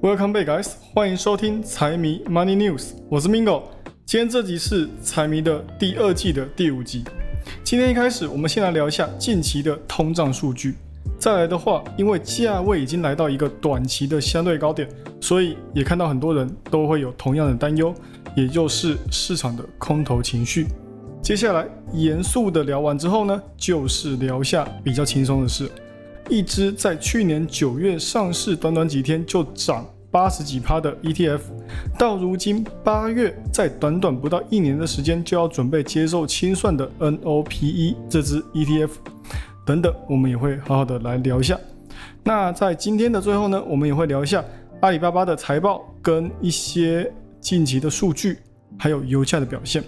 Welcome back, guys！欢迎收听财迷 Money News，我是 Mingo。今天这集是财迷的第二季的第五集。今天一开始，我们先来聊一下近期的通胀数据。再来的话，因为价位已经来到一个短期的相对高点，所以也看到很多人都会有同样的担忧，也就是市场的空头情绪。接下来严肃的聊完之后呢，就是聊下比较轻松的事。一只在去年九月上市，短短几天就涨八十几趴的 ETF，到如今八月，在短短不到一年的时间就要准备接受清算的 NOPE 这只 ETF，等等，我们也会好好的来聊一下。那在今天的最后呢，我们也会聊一下阿里巴巴的财报跟一些近期的数据，还有油价的表现。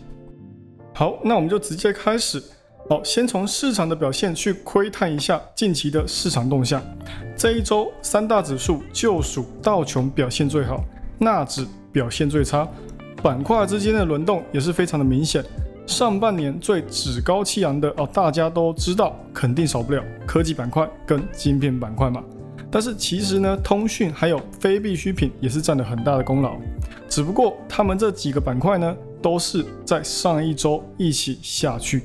好，那我们就直接开始。好，先从市场的表现去窥探一下近期的市场动向。这一周三大指数就属道琼表现最好，纳指表现最差，板块之间的轮动也是非常的明显。上半年最趾高气扬的哦，大家都知道，肯定少不了科技板块跟晶片板块嘛。但是其实呢，通讯还有非必需品也是占了很大的功劳。只不过他们这几个板块呢，都是在上一周一起下去。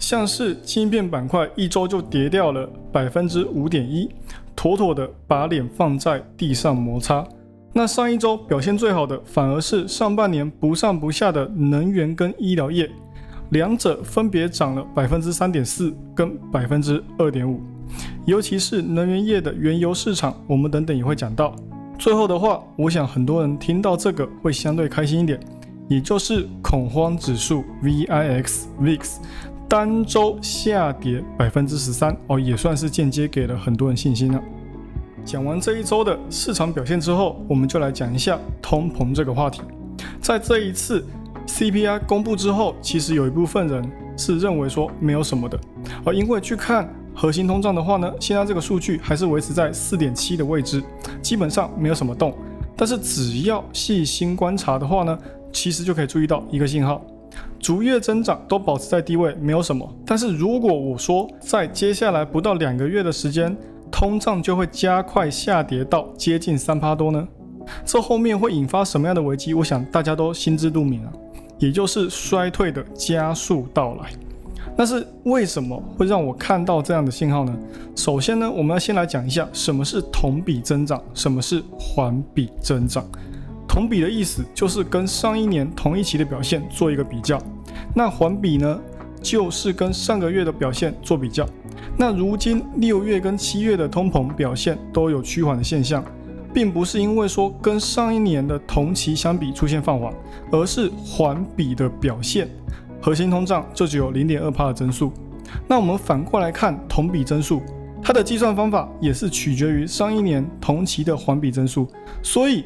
像是芯片板块一周就跌掉了百分之五点一，妥妥的把脸放在地上摩擦。那上一周表现最好的反而是上半年不上不下的能源跟医疗业，两者分别涨了百分之三点四跟百分之二点五。尤其是能源业的原油市场，我们等等也会讲到。最后的话，我想很多人听到这个会相对开心一点，也就是恐慌指数 VIX VIX。单周下跌百分之十三哦，也算是间接给了很多人信心了。讲完这一周的市场表现之后，我们就来讲一下通膨这个话题。在这一次 CPI 公布之后，其实有一部分人是认为说没有什么的，而因为去看核心通胀的话呢，现在这个数据还是维持在四点七的位置，基本上没有什么动。但是只要细心观察的话呢，其实就可以注意到一个信号。逐月增长都保持在低位，没有什么。但是如果我说在接下来不到两个月的时间，通胀就会加快下跌到接近三趴多呢？这后面会引发什么样的危机？我想大家都心知肚明啊，也就是衰退的加速到来。但是为什么会让我看到这样的信号呢？首先呢，我们要先来讲一下什么是同比增长，什么是环比增长。同比的意思就是跟上一年同一期的表现做一个比较，那环比呢，就是跟上个月的表现做比较。那如今六月跟七月的通膨表现都有趋缓的现象，并不是因为说跟上一年的同期相比出现放缓，而是环比的表现，核心通胀就只有零点二帕的增速。那我们反过来看同比增速，它的计算方法也是取决于上一年同期的环比增速，所以。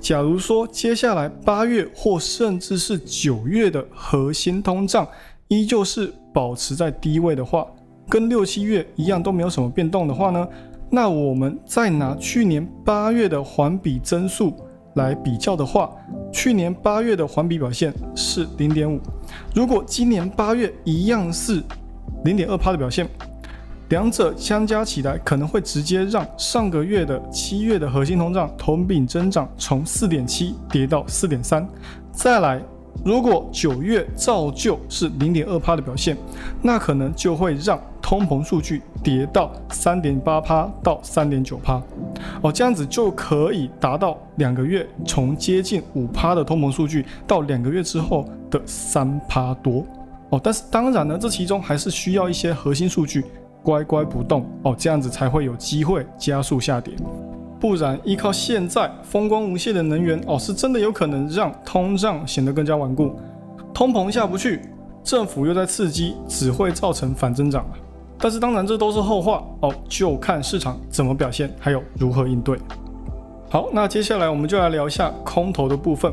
假如说接下来八月或甚至是九月的核心通胀依旧是保持在低位的话，跟六七月一样都没有什么变动的话呢？那我们再拿去年八月的环比增速来比较的话，去年八月的环比表现是零点五，如果今年八月一样是零点二趴的表现。两者相加起来，可能会直接让上个月的七月的核心通胀同比增长从四点七跌到四点三。再来，如果九月照旧是零点二趴的表现，那可能就会让通膨数据跌到三点八趴到三点九趴。哦，这样子就可以达到两个月从接近五趴的通膨数据到两个月之后的三趴多。哦，但是当然呢，这其中还是需要一些核心数据。乖乖不动哦，这样子才会有机会加速下跌，不然依靠现在风光无限的能源哦，是真的有可能让通胀显得更加顽固，通膨下不去，政府又在刺激，只会造成反增长。但是当然这都是后话哦，就看市场怎么表现，还有如何应对。好，那接下来我们就来聊一下空头的部分，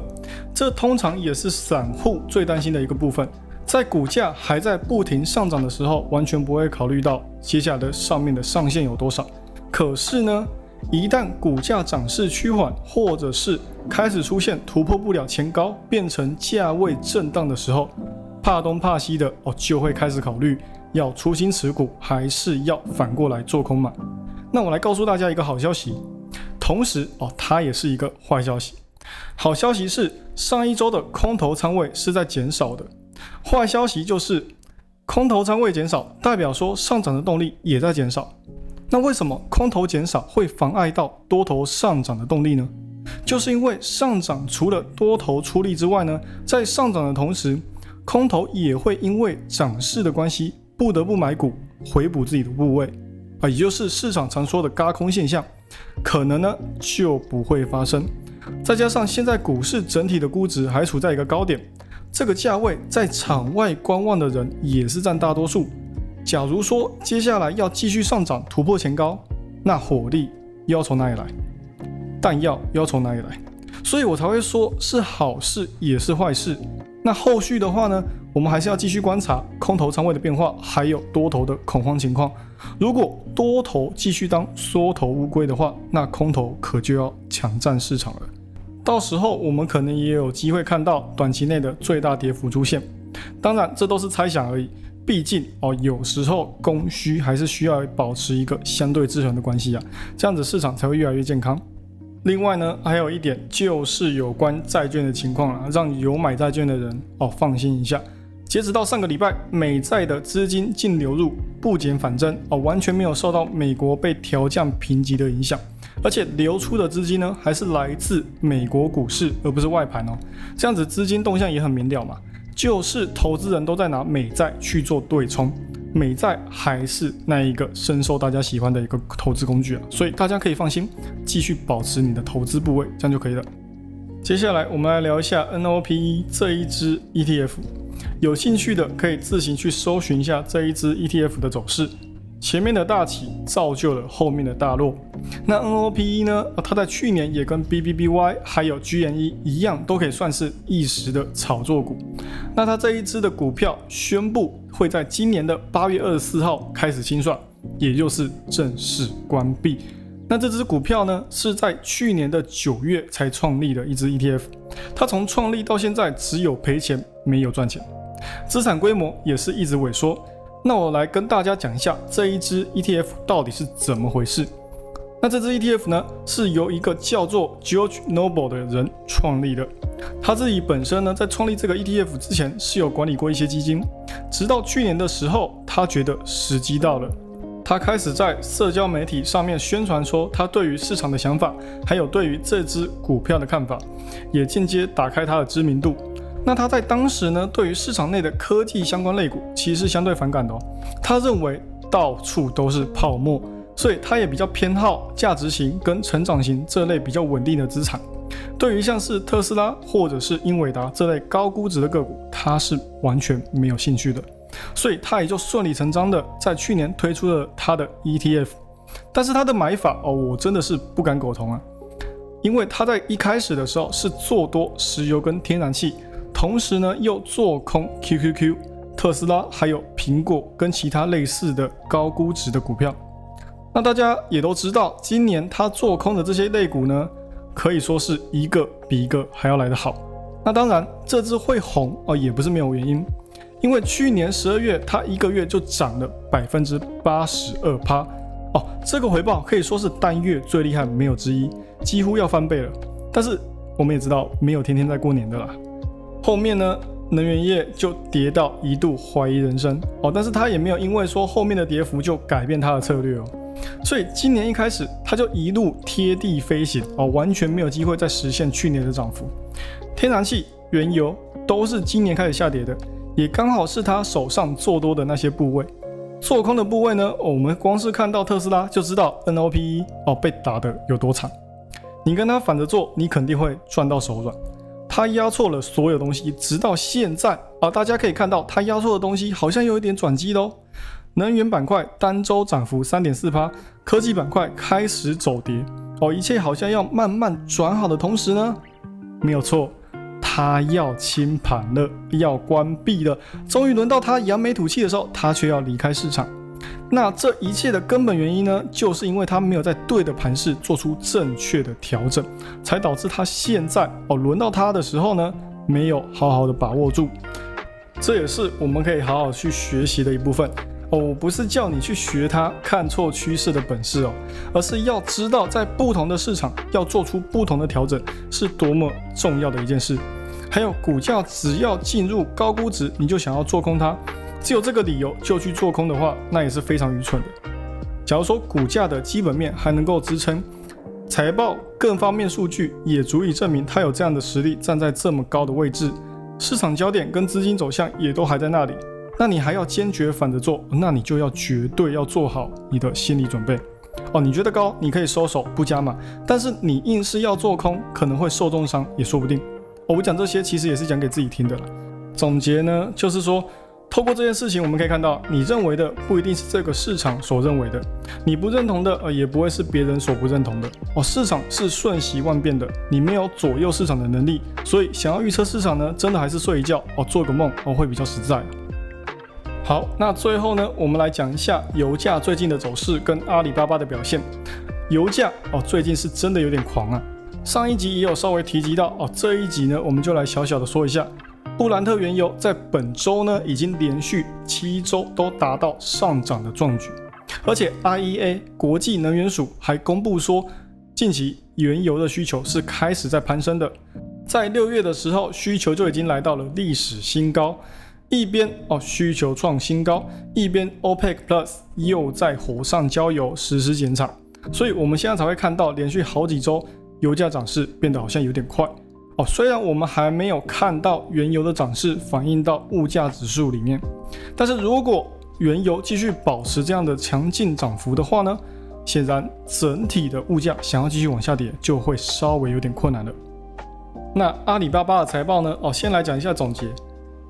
这通常也是散户最担心的一个部分。在股价还在不停上涨的时候，完全不会考虑到接下来的上面的上限有多少。可是呢，一旦股价涨势趋缓，或者是开始出现突破不了前高，变成价位震荡的时候，怕东怕西的哦，就会开始考虑要出新持股，还是要反过来做空嘛？那我来告诉大家一个好消息。同时哦，它也是一个坏消息。好消息是上一周的空头仓位是在减少的，坏消息就是空头仓位减少，代表说上涨的动力也在减少。那为什么空头减少会妨碍到多头上涨的动力呢？就是因为上涨除了多头出力之外呢，在上涨的同时，空头也会因为涨势的关系，不得不买股回补自己的部位。啊，也就是市场常说的“嘎空”现象，可能呢就不会发生。再加上现在股市整体的估值还处在一个高点，这个价位在场外观望的人也是占大多数。假如说接下来要继续上涨突破前高，那火力要从哪里来？弹药要从哪里来？所以我才会说是好事也是坏事。那后续的话呢，我们还是要继续观察空头仓位的变化，还有多头的恐慌情况。如果多头继续当缩头乌龟的话，那空头可就要抢占市场了。到时候我们可能也有机会看到短期内的最大跌幅出现。当然，这都是猜想而已。毕竟哦，有时候供需还是需要保持一个相对制衡的关系啊，这样子市场才会越来越健康。另外呢，还有一点就是有关债券的情况啊，让有买债券的人哦放心一下。截止到上个礼拜，美债的资金净流入不减反增哦，完全没有受到美国被调降评级的影响，而且流出的资金呢，还是来自美国股市，而不是外盘哦。这样子资金动向也很明了嘛，就是投资人都在拿美债去做对冲，美债还是那一个深受大家喜欢的一个投资工具啊，所以大家可以放心，继续保持你的投资部位，这样就可以了。接下来我们来聊一下 NOPE 这一支 ETF。有兴趣的可以自行去搜寻一下这一支 ETF 的走势。前面的大起造就了后面的大落。那 NOPE 呢？它在去年也跟 BBBY 还有 GNE 一样，都可以算是一时的炒作股。那它这一支的股票宣布会在今年的八月二十四号开始清算，也就是正式关闭。那这支股票呢，是在去年的九月才创立的一支 ETF，它从创立到现在只有赔钱没有赚钱，资产规模也是一直萎缩。那我来跟大家讲一下这一支 ETF 到底是怎么回事。那这支 ETF 呢，是由一个叫做 George Noble 的人创立的，他自己本身呢，在创立这个 ETF 之前是有管理过一些基金，直到去年的时候，他觉得时机到了。他开始在社交媒体上面宣传说他对于市场的想法，还有对于这只股票的看法，也间接打开他的知名度。那他在当时呢，对于市场内的科技相关类股其实相对反感的哦。他认为到处都是泡沫，所以他也比较偏好价值型跟成长型这类比较稳定的资产。对于像是特斯拉或者是英伟达这类高估值的个股，他是完全没有兴趣的。所以他也就顺理成章的在去年推出了他的 ETF，但是他的买法哦，我真的是不敢苟同啊，因为他在一开始的时候是做多石油跟天然气，同时呢又做空 QQQ、特斯拉还有苹果跟其他类似的高估值的股票。那大家也都知道，今年他做空的这些类股呢，可以说是一个比一个还要来得好。那当然，这只会红哦，也不是没有原因。因为去年十二月，它一个月就涨了百分之八十二趴哦，这个回报可以说是单月最厉害，没有之一，几乎要翻倍了。但是我们也知道，没有天天在过年的啦。后面呢，能源业就跌到一度怀疑人生哦，但是他也没有因为说后面的跌幅就改变他的策略哦。所以今年一开始，他就一路贴地飞行哦，完全没有机会再实现去年的涨幅。天然气、原油都是今年开始下跌的。也刚好是他手上做多的那些部位，做空的部位呢？我们光是看到特斯拉就知道 NOPE 哦被打的有多惨。你跟他反着做，你肯定会赚到手软。他压错了所有东西，直到现在啊，大家可以看到他压错的东西好像有一点转机的哦。能源板块单周涨幅三点四八，科技板块开始走跌哦，一切好像要慢慢转好的同时呢，没有错。他要清盘了，要关闭了。终于轮到他扬眉吐气的时候，他却要离开市场。那这一切的根本原因呢，就是因为他没有在对的盘势做出正确的调整，才导致他现在哦轮到他的时候呢，没有好好的把握住。这也是我们可以好好去学习的一部分。哦，我不是叫你去学他看错趋势的本事哦，而是要知道在不同的市场要做出不同的调整是多么重要的一件事。还有股价只要进入高估值，你就想要做空它，只有这个理由就去做空的话，那也是非常愚蠢的。假如说股价的基本面还能够支撑，财报各方面数据也足以证明它有这样的实力站在这么高的位置，市场焦点跟资金走向也都还在那里，那你还要坚决反着做，那你就要绝对要做好你的心理准备。哦，你觉得高，你可以收手不加码，但是你硬是要做空，可能会受重伤也说不定。我讲这些其实也是讲给自己听的了。总结呢，就是说，透过这件事情，我们可以看到，你认为的不一定是这个市场所认为的，你不认同的，呃，也不会是别人所不认同的。哦，市场是瞬息万变的，你没有左右市场的能力，所以想要预测市场呢，真的还是睡一觉哦，做个梦哦，会比较实在。好，那最后呢，我们来讲一下油价最近的走势跟阿里巴巴的表现。油价哦，最近是真的有点狂啊。上一集也有稍微提及到哦，这一集呢，我们就来小小的说一下，布兰特原油在本周呢，已经连续七周都达到上涨的壮举，而且 IEA 国际能源署还公布说，近期原油的需求是开始在攀升的，在六月的时候，需求就已经来到了历史新高，一边哦需求创新高，一边 OPEC Plus 又在火上浇油实施减产，所以我们现在才会看到连续好几周。油价涨势变得好像有点快。哦，虽然我们还没有看到原油的涨势反映到物价指数里面，但是如果原油继续保持这样的强劲涨幅的话呢，显然整体的物价想要继续往下跌就会稍微有点困难了。那阿里巴巴的财报呢？哦，先来讲一下总结。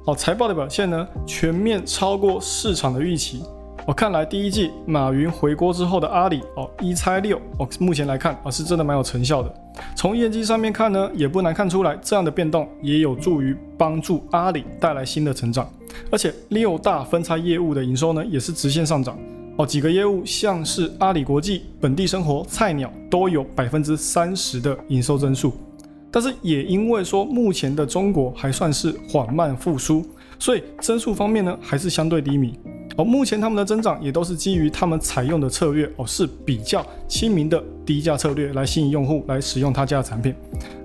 哦，财报的表现呢，全面超过市场的预期。我看来第一季马云回国之后的阿里哦一拆六哦，目前来看啊是真的蛮有成效的。从业绩上面看呢，也不难看出来这样的变动也有助于帮助阿里带来新的成长。而且六大分拆业务的营收呢也是直线上涨哦，几个业务像是阿里国际、本地生活、菜鸟都有百分之三十的营收增速。但是也因为说目前的中国还算是缓慢复苏，所以增速方面呢还是相对低迷。哦，目前他们的增长也都是基于他们采用的策略哦，是比较亲民的低价策略来吸引用户来使用他家的产品。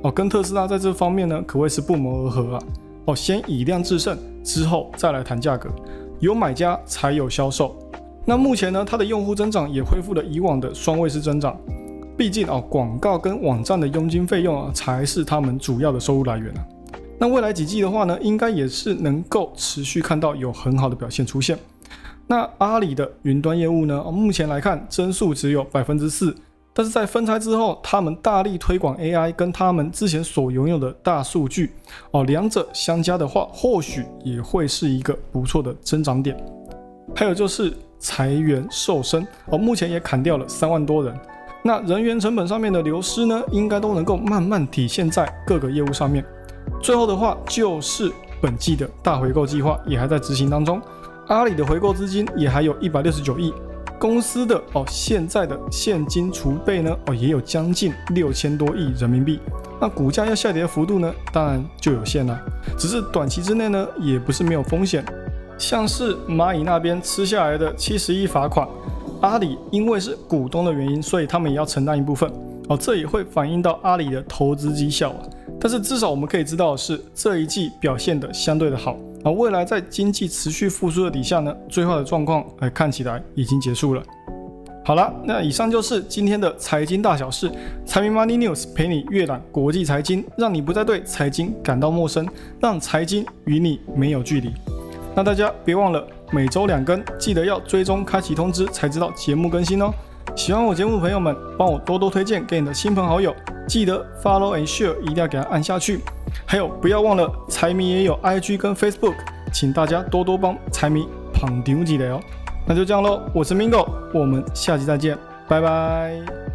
哦，跟特斯拉在这方面呢，可谓是不谋而合啊。哦，先以量制胜，之后再来谈价格，有买家才有销售。那目前呢，它的用户增长也恢复了以往的双位数增长。毕竟啊，广告跟网站的佣金费用啊，才是他们主要的收入来源啊。那未来几季的话呢，应该也是能够持续看到有很好的表现出现。那阿里的云端业务呢？目前来看，增速只有百分之四，但是在分拆之后，他们大力推广 AI，跟他们之前所拥有的大数据哦，两者相加的话，或许也会是一个不错的增长点。还有就是裁员瘦身哦，目前也砍掉了三万多人。那人员成本上面的流失呢，应该都能够慢慢体现在各个业务上面。最后的话，就是本季的大回购计划也还在执行当中。阿里的回购资金也还有一百六十九亿，公司的哦现在的现金储备呢哦也有将近六千多亿人民币，那股价要下跌的幅度呢当然就有限了，只是短期之内呢也不是没有风险，像是蚂蚁那边吃下来的七十亿罚款，阿里因为是股东的原因，所以他们也要承担一部分。哦，这也会反映到阿里的投资绩效啊，但是至少我们可以知道的是这一季表现的相对的好。而未来在经济持续复苏的底下呢，最坏的状况哎看起来已经结束了。好了，那以上就是今天的财经大小事，财迷 Money News 陪你阅览国际财经，让你不再对财经感到陌生，让财经与你没有距离。那大家别忘了每周两更，记得要追踪开启通知，才知道节目更新哦。喜欢我节目的朋友们，帮我多多推荐给你的亲朋好友，记得 Follow and Share，一定要给它按下去。还有，不要忘了财迷也有 IG 跟 Facebook，请大家多多帮财迷捧丢几的哦。那就这样喽，我是 Mingo，我们下期再见，拜拜。